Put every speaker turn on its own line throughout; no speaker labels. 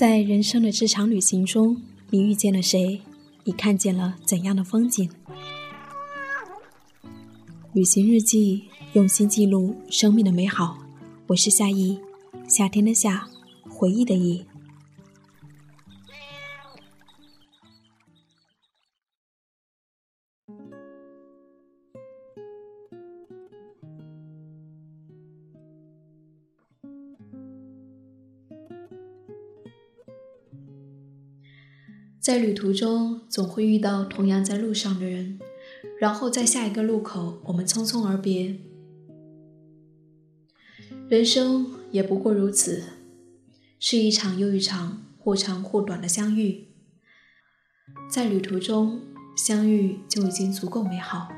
在人生的这场旅行中，你遇见了谁？你看见了怎样的风景？旅行日记，用心记录生命的美好。我是夏意，夏天的夏，回忆的忆。在旅途中，总会遇到同样在路上的人，然后在下一个路口，我们匆匆而别。人生也不过如此，是一场又一场或长或短的相遇。在旅途中相遇就已经足够美好。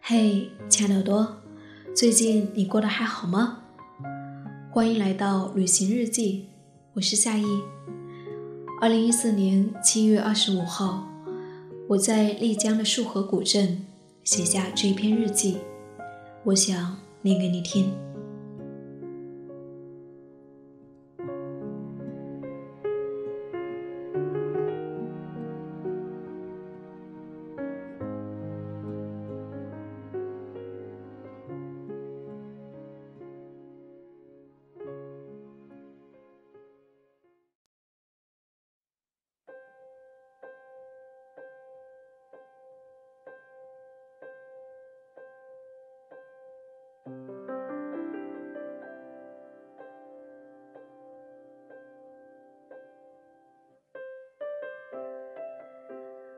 嘿，亲爱的耳朵，最近你过得还好吗？欢迎来到旅行日记，我是夏意。二零一四年七月二十五号，我在丽江的束河古镇写下这篇日记，我想念给你听。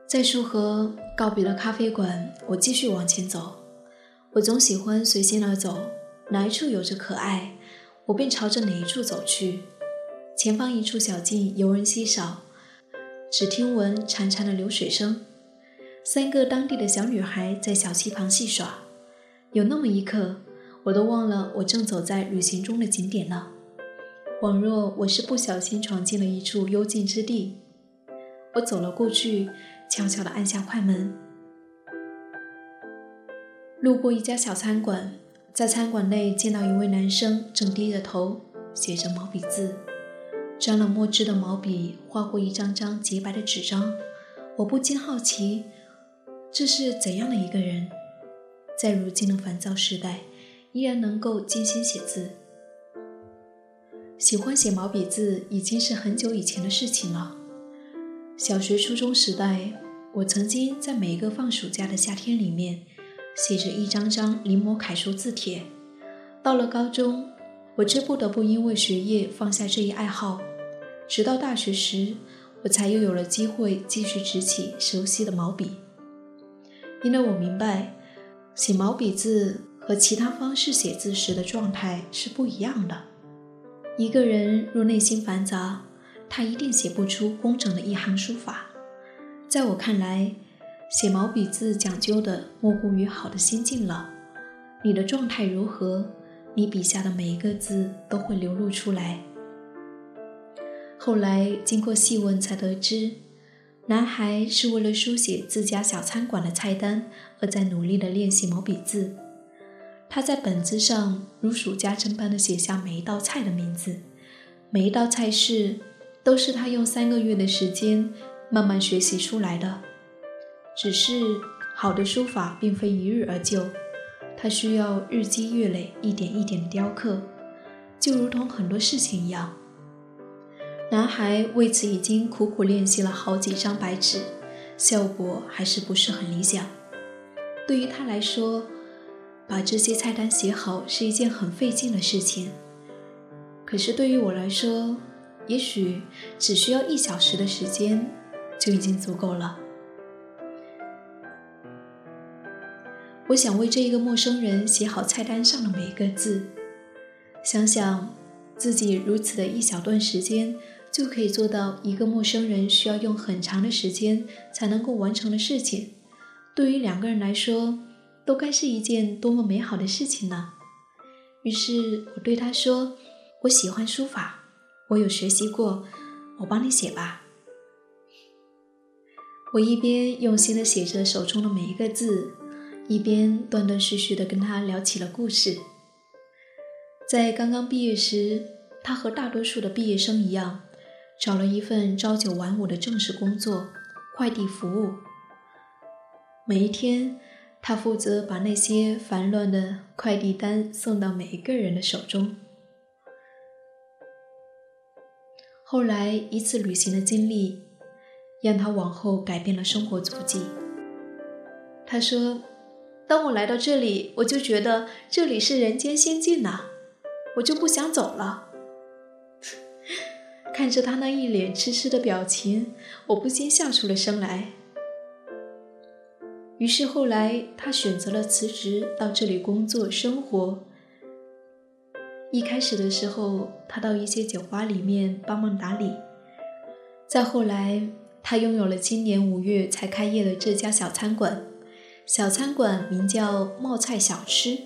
在束河告别了咖啡馆，我继续往前走。我总喜欢随心而走，哪一处有着可爱，我便朝着哪一处走去。前方一处小径游人稀少，只听闻潺潺的流水声。三个当地的小女孩在小溪旁戏耍。有那么一刻，我都忘了我正走在旅行中的景点了，恍若我是不小心闯进了一处幽静之地。我走了过去。悄悄地按下快门，路过一家小餐馆，在餐馆内见到一位男生正低着头写着毛笔字，沾了墨汁的毛笔划过一张张洁白的纸张。我不禁好奇，这是怎样的一个人，在如今的烦躁时代，依然能够精心写字。喜欢写毛笔字已经是很久以前的事情了。小学、初中时代，我曾经在每一个放暑假的夏天里面，写着一张张临摹楷书字帖。到了高中，我却不得不因为学业放下这一爱好。直到大学时，我才又有了机会继续执起熟悉的毛笔。因为我明白，写毛笔字和其他方式写字时的状态是不一样的。一个人若内心繁杂，他一定写不出工整的一行书法。在我看来，写毛笔字讲究的莫过于好的心境了。你的状态如何，你笔下的每一个字都会流露出来。后来经过细问才得知，男孩是为了书写自家小餐馆的菜单而在努力的练习毛笔字。他在本子上如数家珍般的写下每一道菜的名字，每一道菜式。都是他用三个月的时间慢慢学习出来的。只是好的书法并非一日而就，它需要日积月累、一点一点的雕刻，就如同很多事情一样。男孩为此已经苦苦练习了好几张白纸，效果还是不是很理想。对于他来说，把这些菜单写好是一件很费劲的事情。可是对于我来说，也许只需要一小时的时间就已经足够了。我想为这一个陌生人写好菜单上的每一个字，想想自己如此的一小段时间就可以做到一个陌生人需要用很长的时间才能够完成的事情，对于两个人来说，都该是一件多么美好的事情呢？于是我对他说：“我喜欢书法。”我有学习过，我帮你写吧。我一边用心的写着手中的每一个字，一边断断续续的跟他聊起了故事。在刚刚毕业时，他和大多数的毕业生一样，找了一份朝九晚五的正式工作——快递服务。每一天，他负责把那些繁乱的快递单送到每一个人的手中。后来一次旅行的经历，让他往后改变了生活足迹。他说：“当我来到这里，我就觉得这里是人间仙境呐，我就不想走了。”看着他那一脸痴痴的表情，我不禁笑出了声来。于是后来，他选择了辞职，到这里工作生活。一开始的时候，他到一些酒吧里面帮忙打理。再后来，他拥有了今年五月才开业的这家小餐馆。小餐馆名叫冒菜小吃。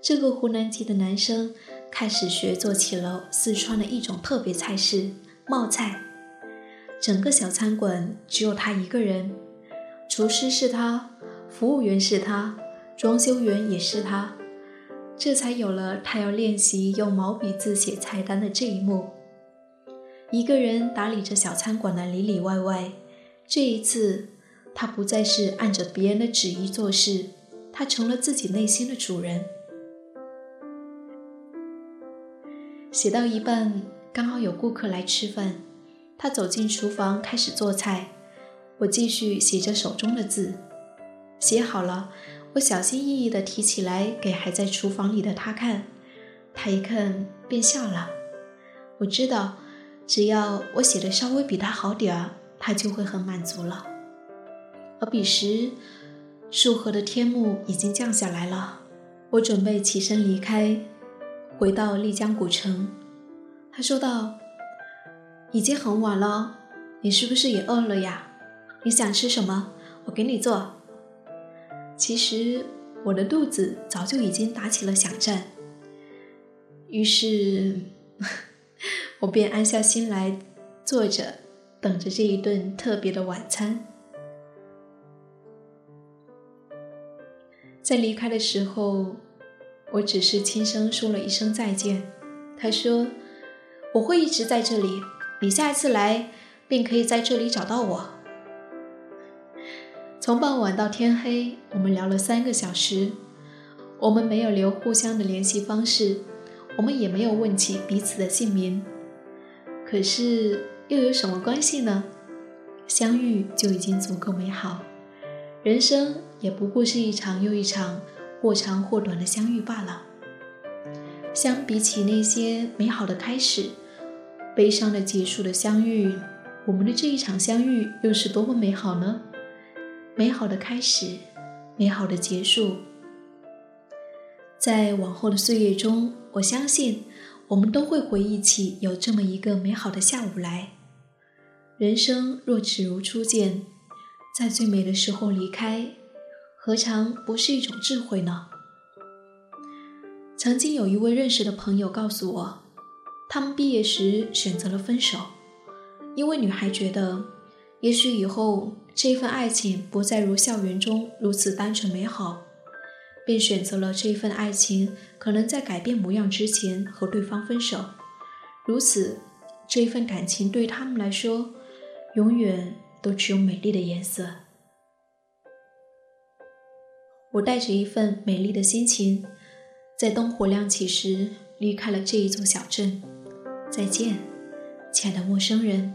这个湖南籍的男生开始学做起了四川的一种特别菜式——冒菜。整个小餐馆只有他一个人，厨师是他，服务员是他，装修员也是他。这才有了他要练习用毛笔字写菜单的这一幕。一个人打理着小餐馆的里里外外。这一次，他不再是按着别人的旨意做事，他成了自己内心的主人。写到一半，刚好有顾客来吃饭，他走进厨房开始做菜，我继续写着手中的字，写好了。我小心翼翼地提起来给还在厨房里的他看，他一看便笑了。我知道，只要我写的稍微比他好点儿，他就会很满足了。而彼时，树河的天幕已经降下来了，我准备起身离开，回到丽江古城。他说道：“已经很晚了，你是不是也饿了呀？你想吃什么？我给你做。”其实我的肚子早就已经打起了响战，于是 我便安下心来，坐着等着这一顿特别的晚餐。在离开的时候，我只是轻声说了一声再见。他说：“我会一直在这里，你下一次来便可以在这里找到我。”从傍晚到天黑，我们聊了三个小时。我们没有留互相的联系方式，我们也没有问起彼此的姓名。可是又有什么关系呢？相遇就已经足够美好，人生也不过是一场又一场或长或短的相遇罢了。相比起那些美好的开始、悲伤的结束的相遇，我们的这一场相遇又是多么美好呢？美好的开始，美好的结束。在往后的岁月中，我相信我们都会回忆起有这么一个美好的下午来。人生若只如初见，在最美的时候离开，何尝不是一种智慧呢？曾经有一位认识的朋友告诉我，他们毕业时选择了分手，因为女孩觉得，也许以后。这份爱情不再如校园中如此单纯美好，便选择了这份爱情可能在改变模样之前和对方分手。如此，这一份感情对他们来说，永远都只有美丽的颜色。我带着一份美丽的心情，在灯火亮起时离开了这一座小镇。再见，亲爱的陌生人。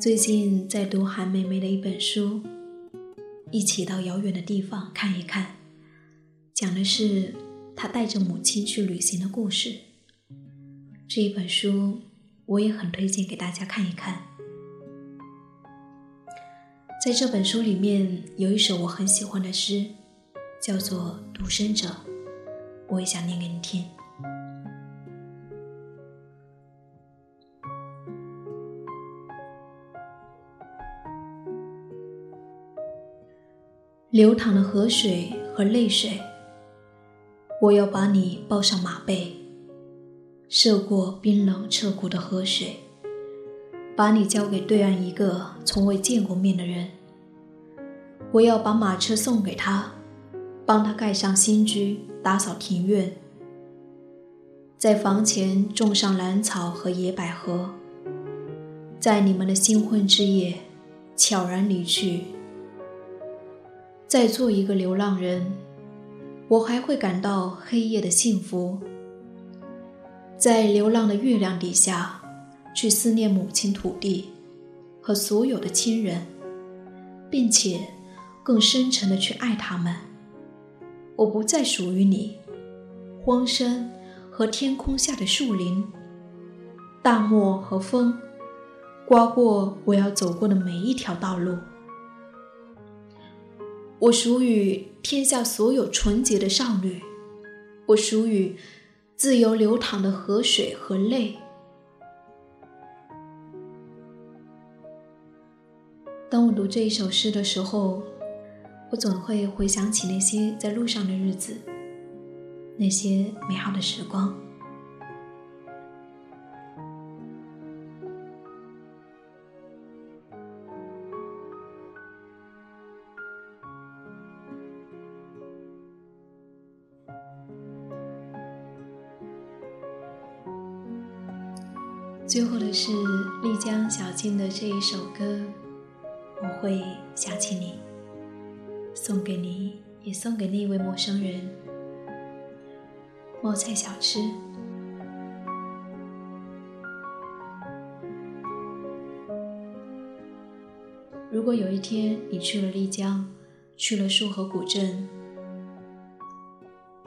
最近在读韩梅梅的一本书，《一起到遥远的地方看一看》，讲的是她带着母亲去旅行的故事。这一本书我也很推荐给大家看一看。在这本书里面有一首我很喜欢的诗，叫做《独身者》，我也想念给你听。流淌的河水和泪水，我要把你抱上马背，涉过冰冷彻骨的河水，把你交给对岸一个从未见过面的人。我要把马车送给他，帮他盖上新居，打扫庭院，在房前种上兰草和野百合，在你们的新婚之夜，悄然离去。再做一个流浪人，我还会感到黑夜的幸福。在流浪的月亮底下，去思念母亲土地和所有的亲人，并且更深沉的去爱他们。我不再属于你，荒山和天空下的树林，大漠和风，刮过我要走过的每一条道路。我属于天下所有纯洁的少女，我属于自由流淌的河水和泪。当我读这一首诗的时候，我总会回想起那些在路上的日子，那些美好的时光。最后的是丽江小静的这一首歌，我会想起你，送给你，也送给那位陌生人。冒菜小吃。如果有一天你去了丽江，去了束河古镇，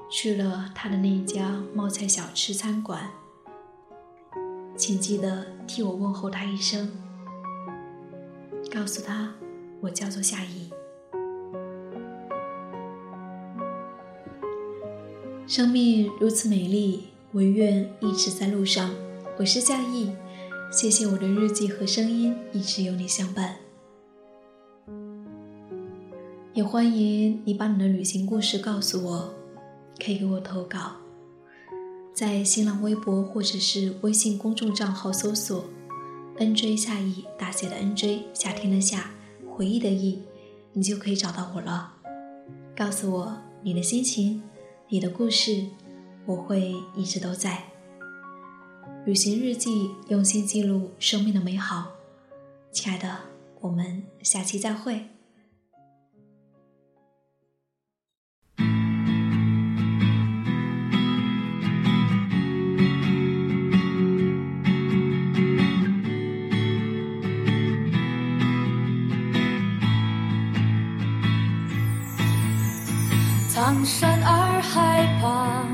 去了他的那一家冒菜小吃餐馆。请记得替我问候他一声，告诉他我叫做夏意。生命如此美丽，唯愿一直在路上。我是夏意，谢谢我的日记和声音一直有你相伴。也欢迎你把你的旅行故事告诉我，可以给我投稿。在新浪微博或者是微信公众账号搜索 “nj 夏意”大写的 “nj”，夏天的夏，回忆的忆，你就可以找到我了。告诉我你的心情，你的故事，我会一直都在。旅行日记，用心记录生命的美好。亲爱的，我们下期再会。
苍山洱海旁，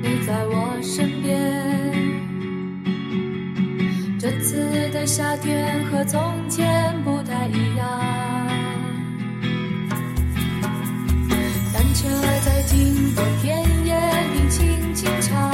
你在我身边。这次的夏天和从前不太一样，单车在经过田野里轻轻唱。